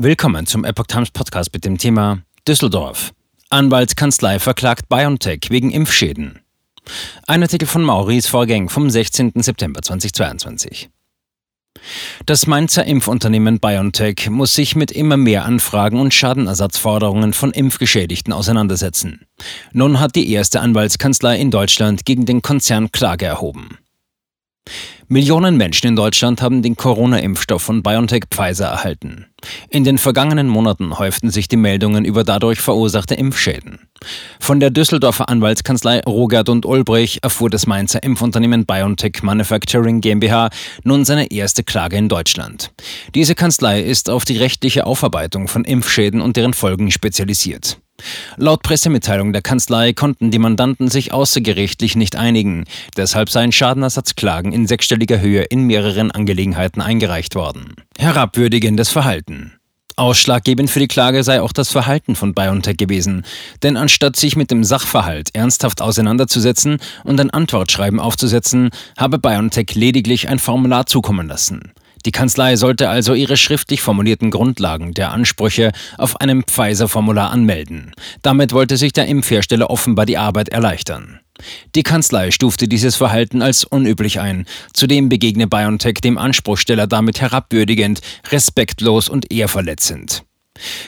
Willkommen zum Epoch Times Podcast mit dem Thema Düsseldorf. Anwaltskanzlei verklagt BioNTech wegen Impfschäden. Ein Artikel von Maurice Vorgäng vom 16. September 2022. Das Mainzer Impfunternehmen BioNTech muss sich mit immer mehr Anfragen und Schadenersatzforderungen von Impfgeschädigten auseinandersetzen. Nun hat die erste Anwaltskanzlei in Deutschland gegen den Konzern Klage erhoben. Millionen Menschen in Deutschland haben den Corona-Impfstoff von BioNTech Pfizer erhalten. In den vergangenen Monaten häuften sich die Meldungen über dadurch verursachte Impfschäden. Von der Düsseldorfer Anwaltskanzlei Rogert und Ulbrich erfuhr das Mainzer Impfunternehmen BioNTech Manufacturing GmbH nun seine erste Klage in Deutschland. Diese Kanzlei ist auf die rechtliche Aufarbeitung von Impfschäden und deren Folgen spezialisiert. Laut Pressemitteilung der Kanzlei konnten die Mandanten sich außergerichtlich nicht einigen. Deshalb seien Schadenersatzklagen in sechsstelliger Höhe in mehreren Angelegenheiten eingereicht worden. Herabwürdigendes Verhalten. Ausschlaggebend für die Klage sei auch das Verhalten von BioNTech gewesen. Denn anstatt sich mit dem Sachverhalt ernsthaft auseinanderzusetzen und ein Antwortschreiben aufzusetzen, habe BioNTech lediglich ein Formular zukommen lassen. Die Kanzlei sollte also ihre schriftlich formulierten Grundlagen der Ansprüche auf einem Pfizer-Formular anmelden. Damit wollte sich der Impfhersteller offenbar die Arbeit erleichtern. Die Kanzlei stufte dieses Verhalten als unüblich ein. Zudem begegne BioNTech dem Anspruchsteller damit herabwürdigend, respektlos und ehrverletzend.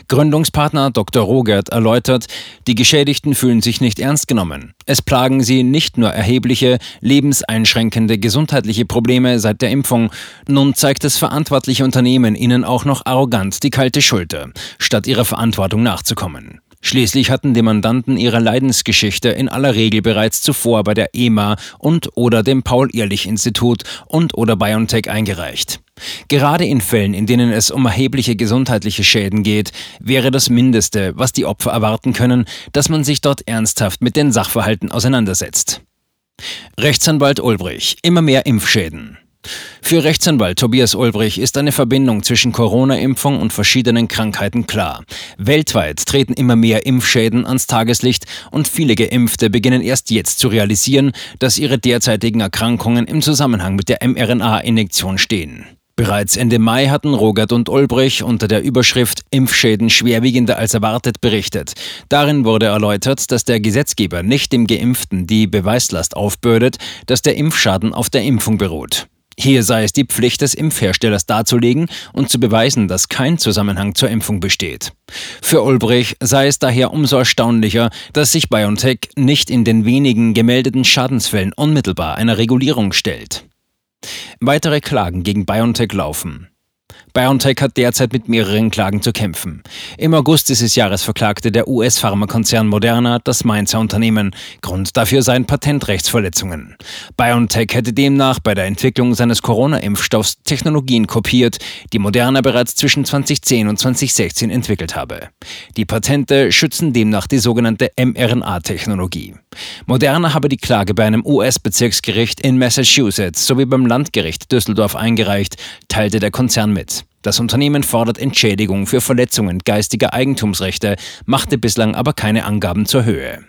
Gründungspartner Dr. Rogert erläutert, die Geschädigten fühlen sich nicht ernst genommen. Es plagen sie nicht nur erhebliche, lebenseinschränkende gesundheitliche Probleme seit der Impfung, nun zeigt das verantwortliche Unternehmen ihnen auch noch arrogant die kalte Schulter, statt ihrer Verantwortung nachzukommen. Schließlich hatten die Mandanten ihre Leidensgeschichte in aller Regel bereits zuvor bei der EMA und oder dem Paul-Ehrlich-Institut und oder BioNTech eingereicht. Gerade in Fällen, in denen es um erhebliche gesundheitliche Schäden geht, wäre das Mindeste, was die Opfer erwarten können, dass man sich dort ernsthaft mit den Sachverhalten auseinandersetzt. Rechtsanwalt Ulbrich. Immer mehr Impfschäden. Für Rechtsanwalt Tobias Ulbrich ist eine Verbindung zwischen Corona-Impfung und verschiedenen Krankheiten klar. Weltweit treten immer mehr Impfschäden ans Tageslicht und viele Geimpfte beginnen erst jetzt zu realisieren, dass ihre derzeitigen Erkrankungen im Zusammenhang mit der mRNA-Injektion stehen. Bereits Ende Mai hatten Rogert und Ulbrich unter der Überschrift Impfschäden schwerwiegender als erwartet berichtet. Darin wurde erläutert, dass der Gesetzgeber nicht dem Geimpften die Beweislast aufbürdet, dass der Impfschaden auf der Impfung beruht. Hier sei es die Pflicht des Impfherstellers darzulegen und zu beweisen, dass kein Zusammenhang zur Impfung besteht. Für Ulbrich sei es daher umso erstaunlicher, dass sich BioNTech nicht in den wenigen gemeldeten Schadensfällen unmittelbar einer Regulierung stellt. Weitere Klagen gegen BioNTech laufen. BioNTech hat derzeit mit mehreren Klagen zu kämpfen. Im August dieses Jahres verklagte der US-Pharmakonzern Moderna das Mainzer Unternehmen. Grund dafür seien Patentrechtsverletzungen. BioNTech hätte demnach bei der Entwicklung seines Corona-Impfstoffs Technologien kopiert, die Moderna bereits zwischen 2010 und 2016 entwickelt habe. Die Patente schützen demnach die sogenannte mRNA-Technologie. Moderna habe die Klage bei einem US-Bezirksgericht in Massachusetts sowie beim Landgericht Düsseldorf eingereicht, teilte der Konzern mit. Das Unternehmen fordert Entschädigung für Verletzungen geistiger Eigentumsrechte, machte bislang aber keine Angaben zur Höhe.